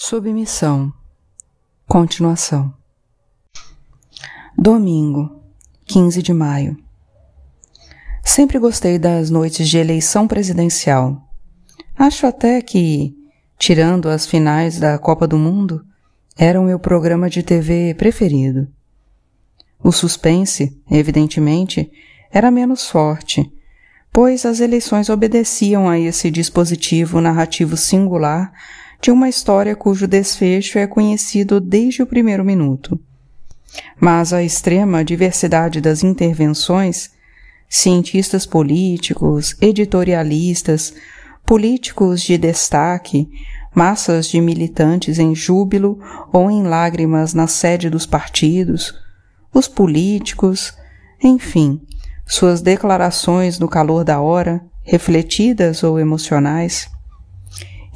Submissão. Continuação. Domingo, 15 de maio. Sempre gostei das noites de eleição presidencial. Acho até que, tirando as finais da Copa do Mundo, era o meu programa de TV preferido. O suspense, evidentemente, era menos forte, pois as eleições obedeciam a esse dispositivo narrativo singular de uma história cujo desfecho é conhecido desde o primeiro minuto. Mas a extrema diversidade das intervenções, cientistas políticos, editorialistas, políticos de destaque, massas de militantes em júbilo ou em lágrimas na sede dos partidos, os políticos, enfim, suas declarações no calor da hora, refletidas ou emocionais,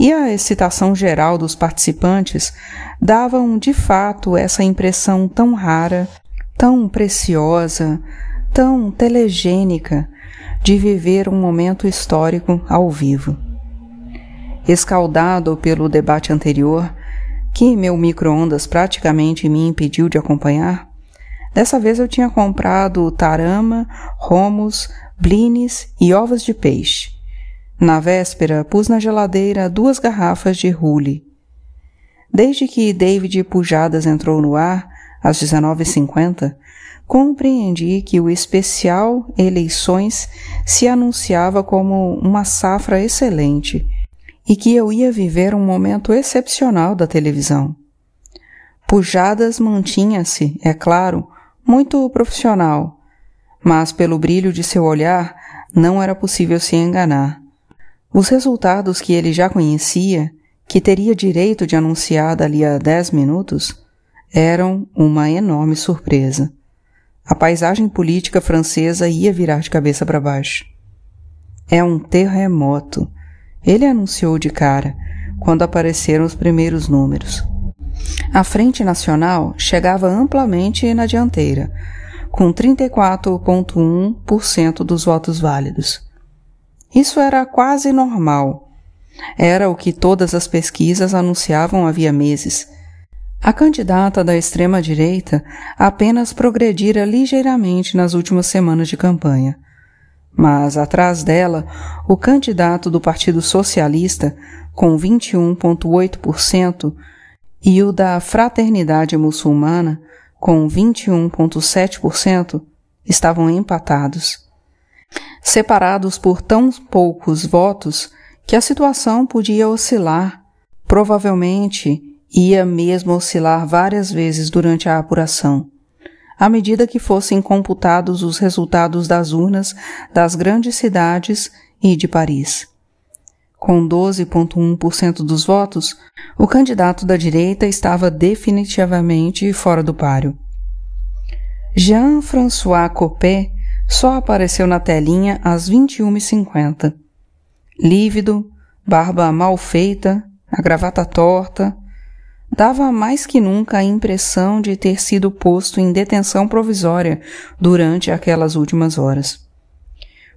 e a excitação geral dos participantes davam de fato essa impressão tão rara, tão preciosa, tão telegênica de viver um momento histórico ao vivo. Escaldado pelo debate anterior, que meu micro-ondas praticamente me impediu de acompanhar, dessa vez eu tinha comprado tarama, romos, blines e ovos de peixe na véspera, pus na geladeira duas garrafas de Rule. Desde que David Pujadas entrou no ar, às 19h50, compreendi que o especial Eleições se anunciava como uma safra excelente e que eu ia viver um momento excepcional da televisão. Pujadas mantinha-se, é claro, muito profissional, mas pelo brilho de seu olhar não era possível se enganar. Os resultados que ele já conhecia, que teria direito de anunciar dali a dez minutos, eram uma enorme surpresa. A paisagem política francesa ia virar de cabeça para baixo. É um terremoto, ele anunciou de cara, quando apareceram os primeiros números. A Frente Nacional chegava amplamente na dianteira, com 34,1% dos votos válidos. Isso era quase normal. Era o que todas as pesquisas anunciavam havia meses. A candidata da extrema-direita apenas progredira ligeiramente nas últimas semanas de campanha. Mas atrás dela, o candidato do Partido Socialista, com 21,8%, e o da Fraternidade Muçulmana, com 21,7%, estavam empatados separados por tão poucos votos que a situação podia oscilar, provavelmente ia mesmo oscilar várias vezes durante a apuração, à medida que fossem computados os resultados das urnas das grandes cidades e de Paris. Com 12,1% dos votos, o candidato da direita estava definitivamente fora do páreo. Jean-François Copé só apareceu na telinha às 21h50. Lívido, barba mal feita, a gravata torta, dava mais que nunca a impressão de ter sido posto em detenção provisória durante aquelas últimas horas.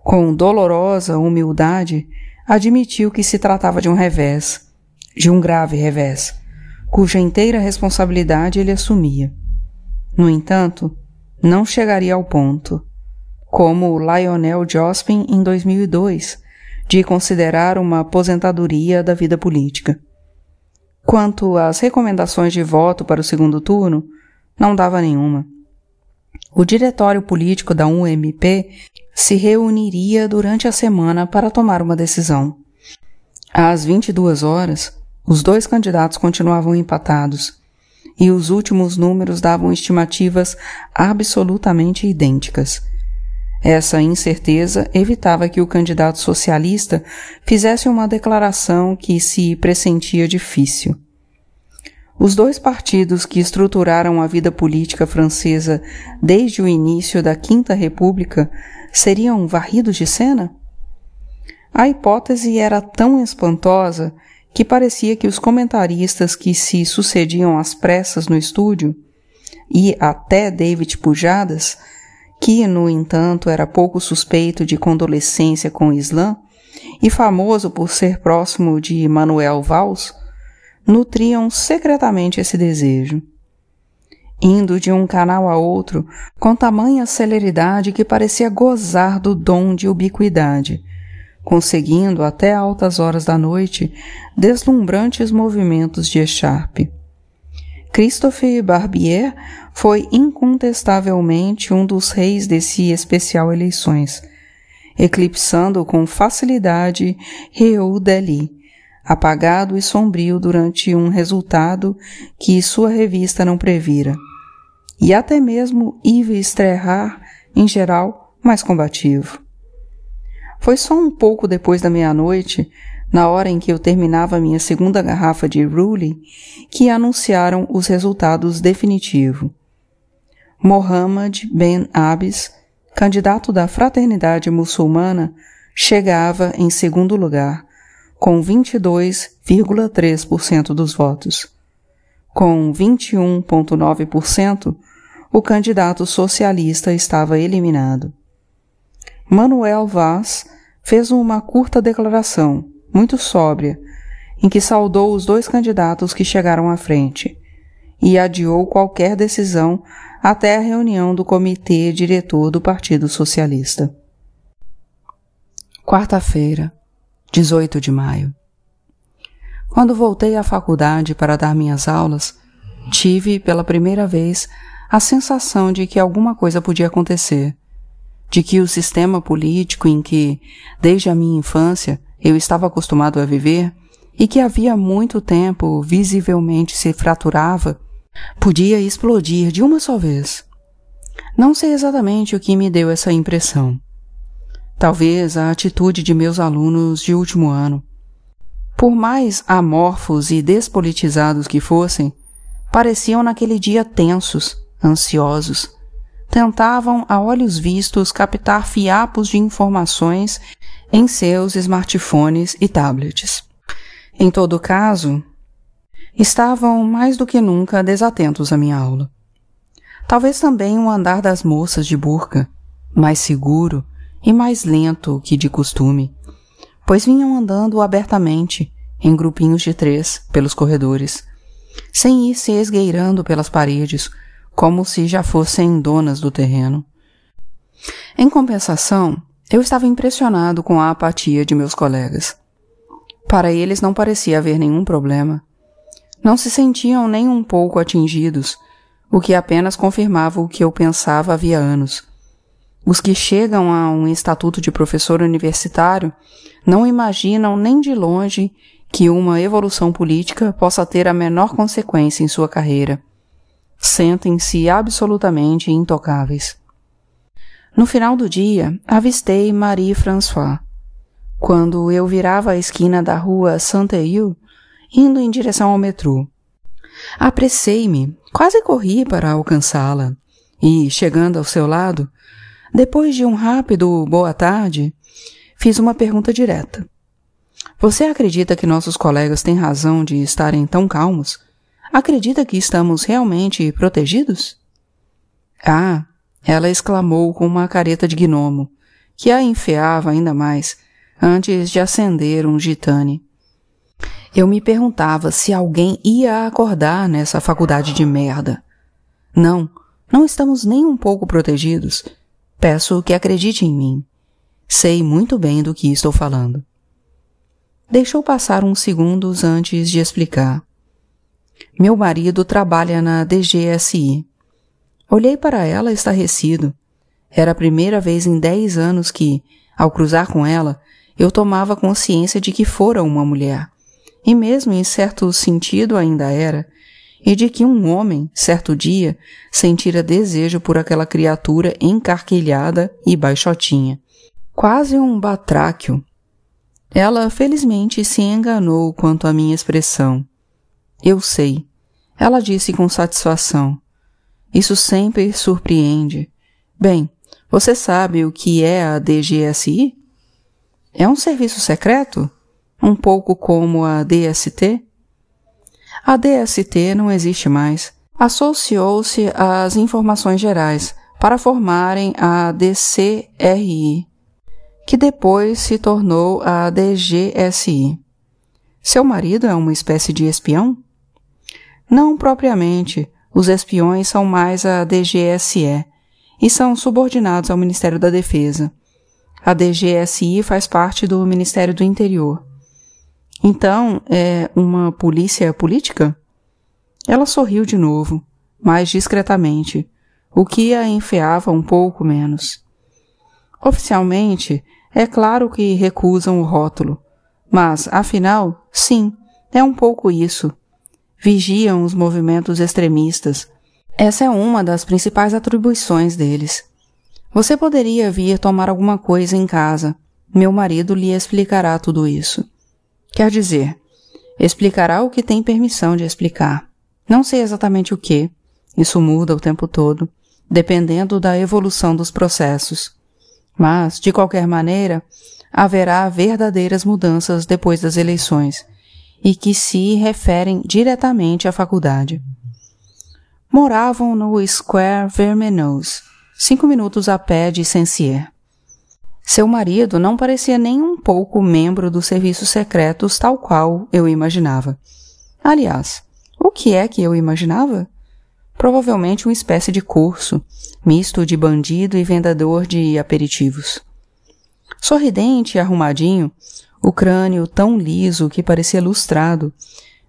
Com dolorosa humildade, admitiu que se tratava de um revés, de um grave revés, cuja inteira responsabilidade ele assumia. No entanto, não chegaria ao ponto como Lionel Jospin em 2002, de considerar uma aposentadoria da vida política. Quanto às recomendações de voto para o segundo turno, não dava nenhuma. O diretório político da UMP se reuniria durante a semana para tomar uma decisão. Às 22 horas, os dois candidatos continuavam empatados, e os últimos números davam estimativas absolutamente idênticas. Essa incerteza evitava que o candidato socialista fizesse uma declaração que se pressentia difícil. Os dois partidos que estruturaram a vida política francesa desde o início da Quinta República seriam varridos de cena? A hipótese era tão espantosa que parecia que os comentaristas que se sucediam às pressas no estúdio, e até David Pujadas, que, no entanto, era pouco suspeito de condolescência com o Islã e famoso por ser próximo de Manuel Valls, nutriam secretamente esse desejo. Indo de um canal a outro com tamanha celeridade que parecia gozar do dom de ubiquidade, conseguindo até altas horas da noite deslumbrantes movimentos de echarpe. Christophe Barbier foi incontestavelmente um dos reis desse especial eleições, eclipsando com facilidade Réu Deli, apagado e sombrio durante um resultado que sua revista não previra, e até mesmo Yves Trerrar, em geral, mais combativo. Foi só um pouco depois da meia-noite na hora em que eu terminava minha segunda garrafa de Ruli, que anunciaram os resultados definitivos. Mohammed Ben Abis, candidato da Fraternidade Muçulmana, chegava em segundo lugar, com 22,3% dos votos. Com 21,9%, o candidato socialista estava eliminado. Manuel Vaz fez uma curta declaração, muito sóbria, em que saudou os dois candidatos que chegaram à frente e adiou qualquer decisão até a reunião do comitê diretor do Partido Socialista. Quarta-feira, 18 de maio. Quando voltei à faculdade para dar minhas aulas, tive pela primeira vez a sensação de que alguma coisa podia acontecer, de que o sistema político em que, desde a minha infância, eu estava acostumado a viver e que havia muito tempo visivelmente se fraturava, podia explodir de uma só vez. Não sei exatamente o que me deu essa impressão. Talvez a atitude de meus alunos de último ano. Por mais amorfos e despolitizados que fossem, pareciam naquele dia tensos, ansiosos. Tentavam, a olhos vistos, captar fiapos de informações em seus smartphones e tablets. Em todo caso, estavam mais do que nunca desatentos à minha aula. Talvez também o andar das moças de burca, mais seguro e mais lento que de costume, pois vinham andando abertamente, em grupinhos de três, pelos corredores, sem ir se esgueirando pelas paredes, como se já fossem donas do terreno. Em compensação, eu estava impressionado com a apatia de meus colegas. Para eles não parecia haver nenhum problema. Não se sentiam nem um pouco atingidos, o que apenas confirmava o que eu pensava havia anos. Os que chegam a um estatuto de professor universitário não imaginam nem de longe que uma evolução política possa ter a menor consequência em sua carreira. Sentem-se absolutamente intocáveis. No final do dia, avistei Marie François. Quando eu virava a esquina da rua Saint-Eil, indo em direção ao metrô. Apressei-me, quase corri para alcançá-la, e, chegando ao seu lado, depois de um rápido boa tarde, fiz uma pergunta direta. Você acredita que nossos colegas têm razão de estarem tão calmos? Acredita que estamos realmente protegidos? Ah, ela exclamou com uma careta de gnomo, que a enfeava ainda mais, antes de acender um gitane. Eu me perguntava se alguém ia acordar nessa faculdade de merda. Não, não estamos nem um pouco protegidos. Peço que acredite em mim. Sei muito bem do que estou falando. Deixou passar uns segundos antes de explicar. Meu marido trabalha na DGSI, Olhei para ela estarrecido. Era a primeira vez em dez anos que, ao cruzar com ela, eu tomava consciência de que fora uma mulher. E mesmo em certo sentido ainda era, e de que um homem, certo dia, sentira desejo por aquela criatura encarquilhada e baixotinha. Quase um batráquio. Ela felizmente se enganou quanto à minha expressão. Eu sei. Ela disse com satisfação. Isso sempre surpreende. Bem, você sabe o que é a DGSI? É um serviço secreto? Um pouco como a DST? A DST não existe mais. Associou-se às informações gerais para formarem a DCRI, que depois se tornou a DGSI. Seu marido é uma espécie de espião? Não propriamente. Os espiões são mais a DGSE e são subordinados ao Ministério da Defesa. A DGSI faz parte do Ministério do Interior. Então, é uma polícia política? Ela sorriu de novo, mais discretamente, o que a enfeava um pouco menos. Oficialmente, é claro que recusam o rótulo, mas, afinal, sim, é um pouco isso. Vigiam os movimentos extremistas. Essa é uma das principais atribuições deles. Você poderia vir tomar alguma coisa em casa. Meu marido lhe explicará tudo isso. Quer dizer, explicará o que tem permissão de explicar. Não sei exatamente o que. Isso muda o tempo todo, dependendo da evolução dos processos. Mas, de qualquer maneira, haverá verdadeiras mudanças depois das eleições e que se referem diretamente à faculdade. Moravam no Square Vermenose, cinco minutos a pé de Sensier. Seu marido não parecia nem um pouco membro dos serviços secretos tal qual eu imaginava. Aliás, o que é que eu imaginava? Provavelmente uma espécie de curso, misto de bandido e vendedor de aperitivos. Sorridente e arrumadinho, o crânio tão liso que parecia lustrado,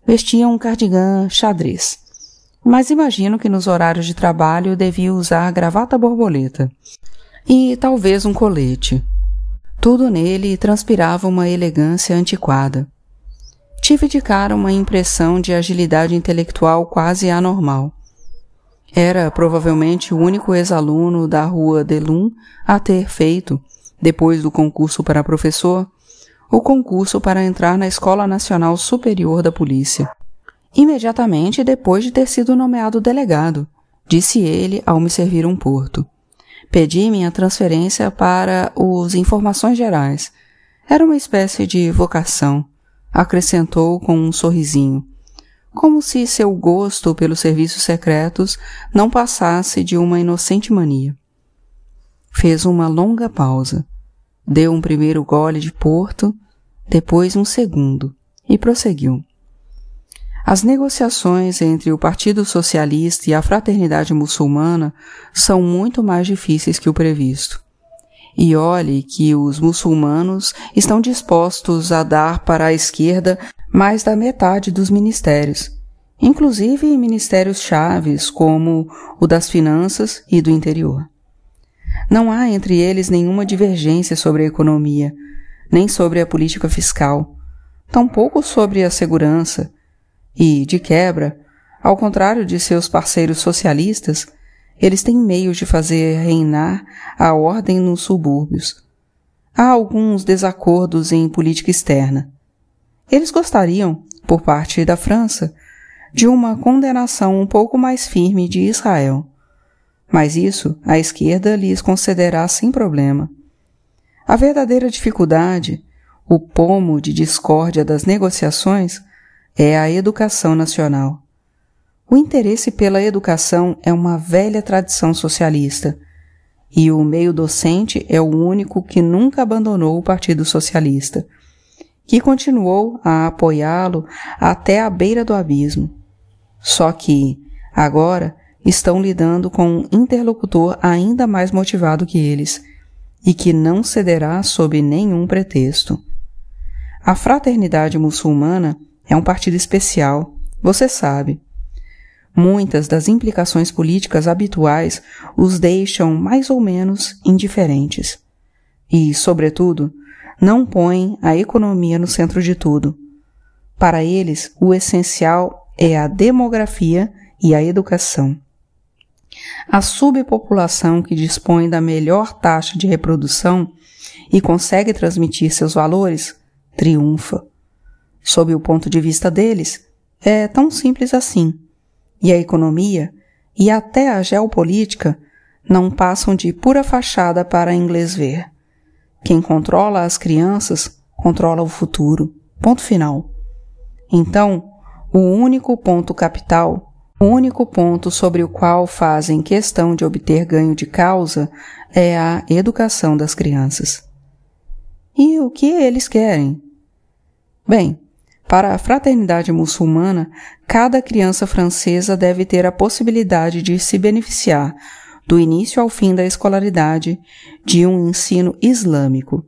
vestia um cardigan xadrez. Mas imagino que nos horários de trabalho devia usar gravata borboleta e talvez um colete. Tudo nele transpirava uma elegância antiquada. Tive de cara uma impressão de agilidade intelectual quase anormal. Era provavelmente o único ex-aluno da rua Delum a ter feito, depois do concurso para professor, o concurso para entrar na Escola Nacional Superior da Polícia. Imediatamente depois de ter sido nomeado delegado, disse ele ao me servir um porto. Pedi minha transferência para os Informações Gerais. Era uma espécie de vocação, acrescentou com um sorrisinho, como se seu gosto pelos serviços secretos não passasse de uma inocente mania. Fez uma longa pausa, deu um primeiro gole de porto, depois um segundo, e prosseguiu. As negociações entre o Partido Socialista e a Fraternidade Muçulmana são muito mais difíceis que o previsto. E olhe que os muçulmanos estão dispostos a dar para a esquerda mais da metade dos ministérios, inclusive ministérios chaves como o das finanças e do interior. Não há entre eles nenhuma divergência sobre a economia, nem sobre a política fiscal, tampouco sobre a segurança, e, de quebra, ao contrário de seus parceiros socialistas, eles têm meios de fazer reinar a ordem nos subúrbios. Há alguns desacordos em política externa. Eles gostariam, por parte da França, de uma condenação um pouco mais firme de Israel. Mas isso a esquerda lhes concederá sem problema. A verdadeira dificuldade, o pomo de discórdia das negociações, é a educação nacional. O interesse pela educação é uma velha tradição socialista, e o meio docente é o único que nunca abandonou o Partido Socialista, que continuou a apoiá-lo até a beira do abismo. Só que, agora, estão lidando com um interlocutor ainda mais motivado que eles, e que não cederá sob nenhum pretexto. A fraternidade muçulmana é um partido especial, você sabe. Muitas das implicações políticas habituais os deixam mais ou menos indiferentes. E, sobretudo, não põem a economia no centro de tudo. Para eles, o essencial é a demografia e a educação. A subpopulação que dispõe da melhor taxa de reprodução e consegue transmitir seus valores triunfa. Sob o ponto de vista deles, é tão simples assim. E a economia e até a geopolítica não passam de pura fachada para inglês ver. Quem controla as crianças controla o futuro. Ponto final. Então, o único ponto capital, o único ponto sobre o qual fazem questão de obter ganho de causa é a educação das crianças. E o que eles querem? Bem, Para a fraternidade muçulmana, cada criança francesa deve ter a possibilidade de se beneficiar, do início ao fim da escolaridade, de um ensino islâmico.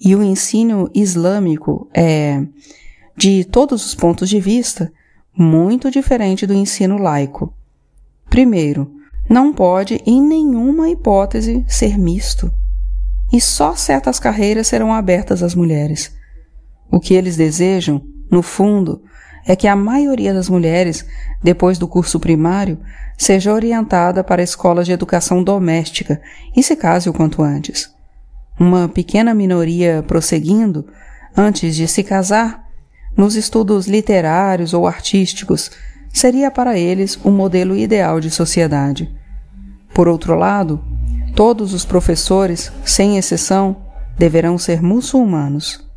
E o ensino islâmico é, de todos os pontos de vista, muito diferente do ensino laico. Primeiro, não pode, em nenhuma hipótese, ser misto. E só certas carreiras serão abertas às mulheres. O que eles desejam, no fundo, é que a maioria das mulheres, depois do curso primário, seja orientada para escolas de educação doméstica e se case o quanto antes. Uma pequena minoria prosseguindo, antes de se casar, nos estudos literários ou artísticos, seria para eles um modelo ideal de sociedade. Por outro lado, todos os professores, sem exceção, deverão ser muçulmanos.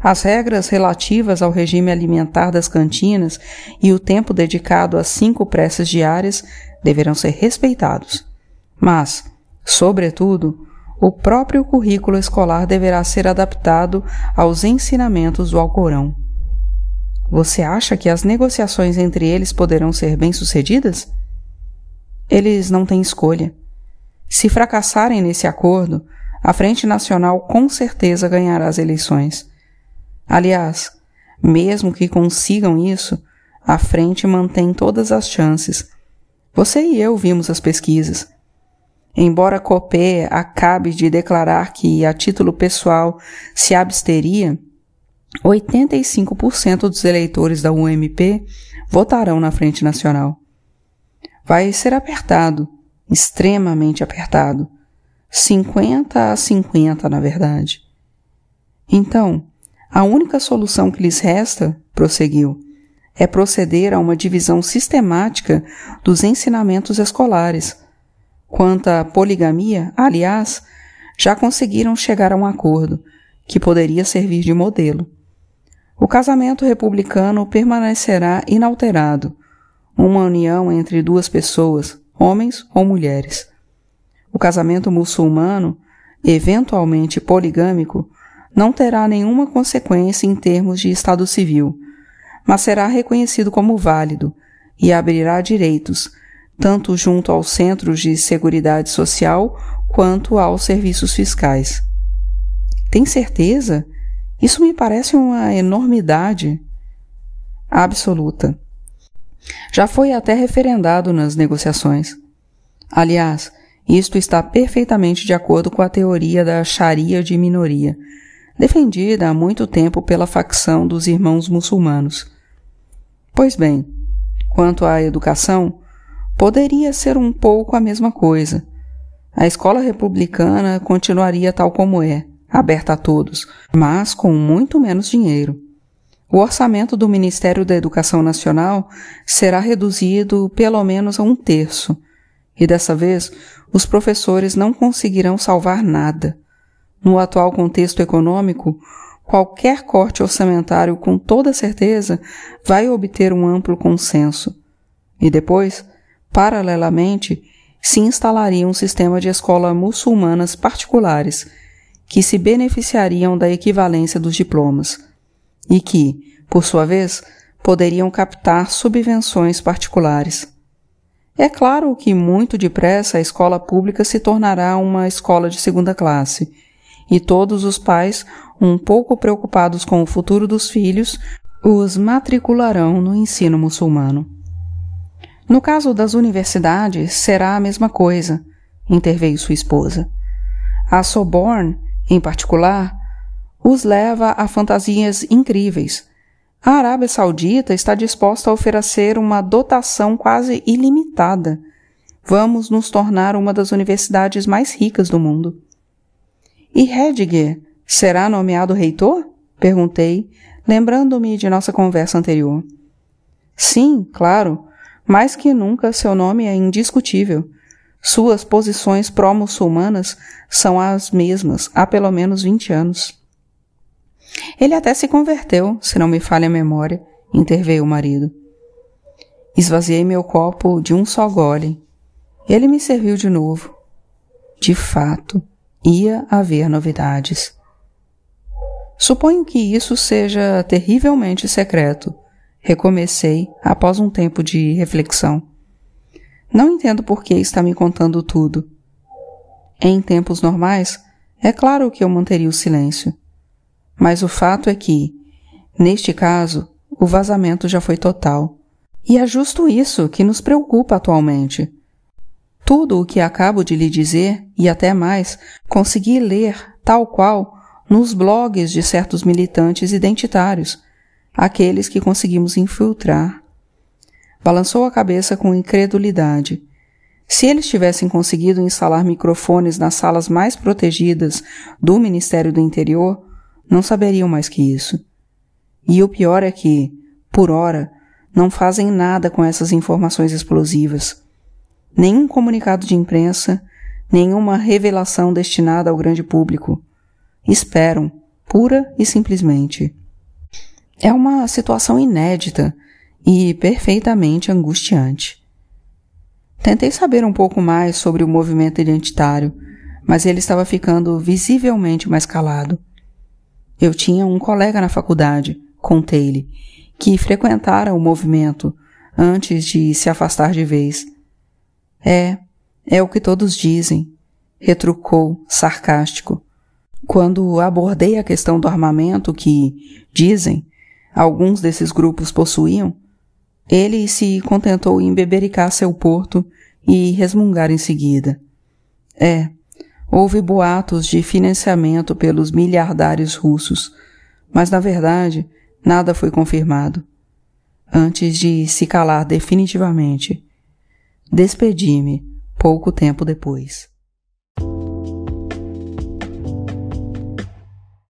As regras relativas ao regime alimentar das cantinas e o tempo dedicado às cinco preces diárias deverão ser respeitados. Mas, sobretudo, o próprio currículo escolar deverá ser adaptado aos ensinamentos do Alcorão. Você acha que as negociações entre eles poderão ser bem-sucedidas? Eles não têm escolha. Se fracassarem nesse acordo, a Frente Nacional com certeza ganhará as eleições. Aliás, mesmo que consigam isso, a frente mantém todas as chances. Você e eu vimos as pesquisas. Embora Copé acabe de declarar que, a título pessoal, se absteria, 85% dos eleitores da UMP votarão na Frente Nacional. Vai ser apertado, extremamente apertado. 50 a 50, na verdade. Então, a única solução que lhes resta, prosseguiu, é proceder a uma divisão sistemática dos ensinamentos escolares. Quanto à poligamia, aliás, já conseguiram chegar a um acordo que poderia servir de modelo. O casamento republicano permanecerá inalterado, uma união entre duas pessoas, homens ou mulheres. O casamento muçulmano, eventualmente poligâmico, não terá nenhuma consequência em termos de Estado civil, mas será reconhecido como válido e abrirá direitos, tanto junto aos centros de seguridade social quanto aos serviços fiscais. Tem certeza? Isso me parece uma enormidade absoluta. Já foi até referendado nas negociações. Aliás, isto está perfeitamente de acordo com a teoria da Sharia de minoria, defendida há muito tempo pela facção dos irmãos muçulmanos. Pois bem, quanto à educação, poderia ser um pouco a mesma coisa. A escola republicana continuaria tal como é, aberta a todos, mas com muito menos dinheiro. O orçamento do Ministério da Educação Nacional será reduzido pelo menos a um terço, e dessa vez os professores não conseguirão salvar nada. No atual contexto econômico, qualquer corte orçamentário com toda certeza vai obter um amplo consenso. E depois, paralelamente, se instalaria um sistema de escolas muçulmanas particulares que se beneficiariam da equivalência dos diplomas e que, por sua vez, poderiam captar subvenções particulares. É claro que muito depressa a escola pública se tornará uma escola de segunda classe e todos os pais, um pouco preocupados com o futuro dos filhos, os matricularão no ensino muçulmano. No caso das universidades, será a mesma coisa, interveio sua esposa. A Soborne, em particular, os leva a fantasias incríveis. A Arábia Saudita está disposta a oferecer uma dotação quase ilimitada. Vamos nos tornar uma das universidades mais ricas do mundo. E Hedger será nomeado reitor? Perguntei, lembrando-me de nossa conversa anterior. Sim, claro. Mais que nunca seu nome é indiscutível. Suas posições pró-muçulmanas são as mesmas há pelo menos vinte anos. Ele até se converteu, se não me falha a memória, interveio o marido. Esvaziei meu copo de um só gole. Ele me serviu de novo. De fato, ia haver novidades. Suponho que isso seja terrivelmente secreto. Recomecei após um tempo de reflexão. Não entendo por que está me contando tudo. Em tempos normais, é claro que eu manteria o silêncio. Mas o fato é que, neste caso, o vazamento já foi total. E é justo isso que nos preocupa atualmente. Tudo o que acabo de lhe dizer, e até mais, consegui ler, tal qual, nos blogs de certos militantes identitários, aqueles que conseguimos infiltrar. Balançou a cabeça com incredulidade. Se eles tivessem conseguido instalar microfones nas salas mais protegidas do Ministério do Interior, não saberiam mais que isso. E o pior é que, por hora, não fazem nada com essas informações explosivas. Nenhum comunicado de imprensa, nenhuma revelação destinada ao grande público. Esperam, pura e simplesmente. É uma situação inédita e perfeitamente angustiante. Tentei saber um pouco mais sobre o movimento identitário, mas ele estava ficando visivelmente mais calado. Eu tinha um colega na faculdade, contei-lhe, que frequentara o movimento antes de se afastar de vez. É, é o que todos dizem, retrucou, sarcástico. Quando abordei a questão do armamento que, dizem, alguns desses grupos possuíam, ele se contentou em bebericar seu porto e resmungar em seguida. É, houve boatos de financiamento pelos miliardários russos, mas na verdade nada foi confirmado. Antes de se calar definitivamente, despedi-me pouco tempo depois.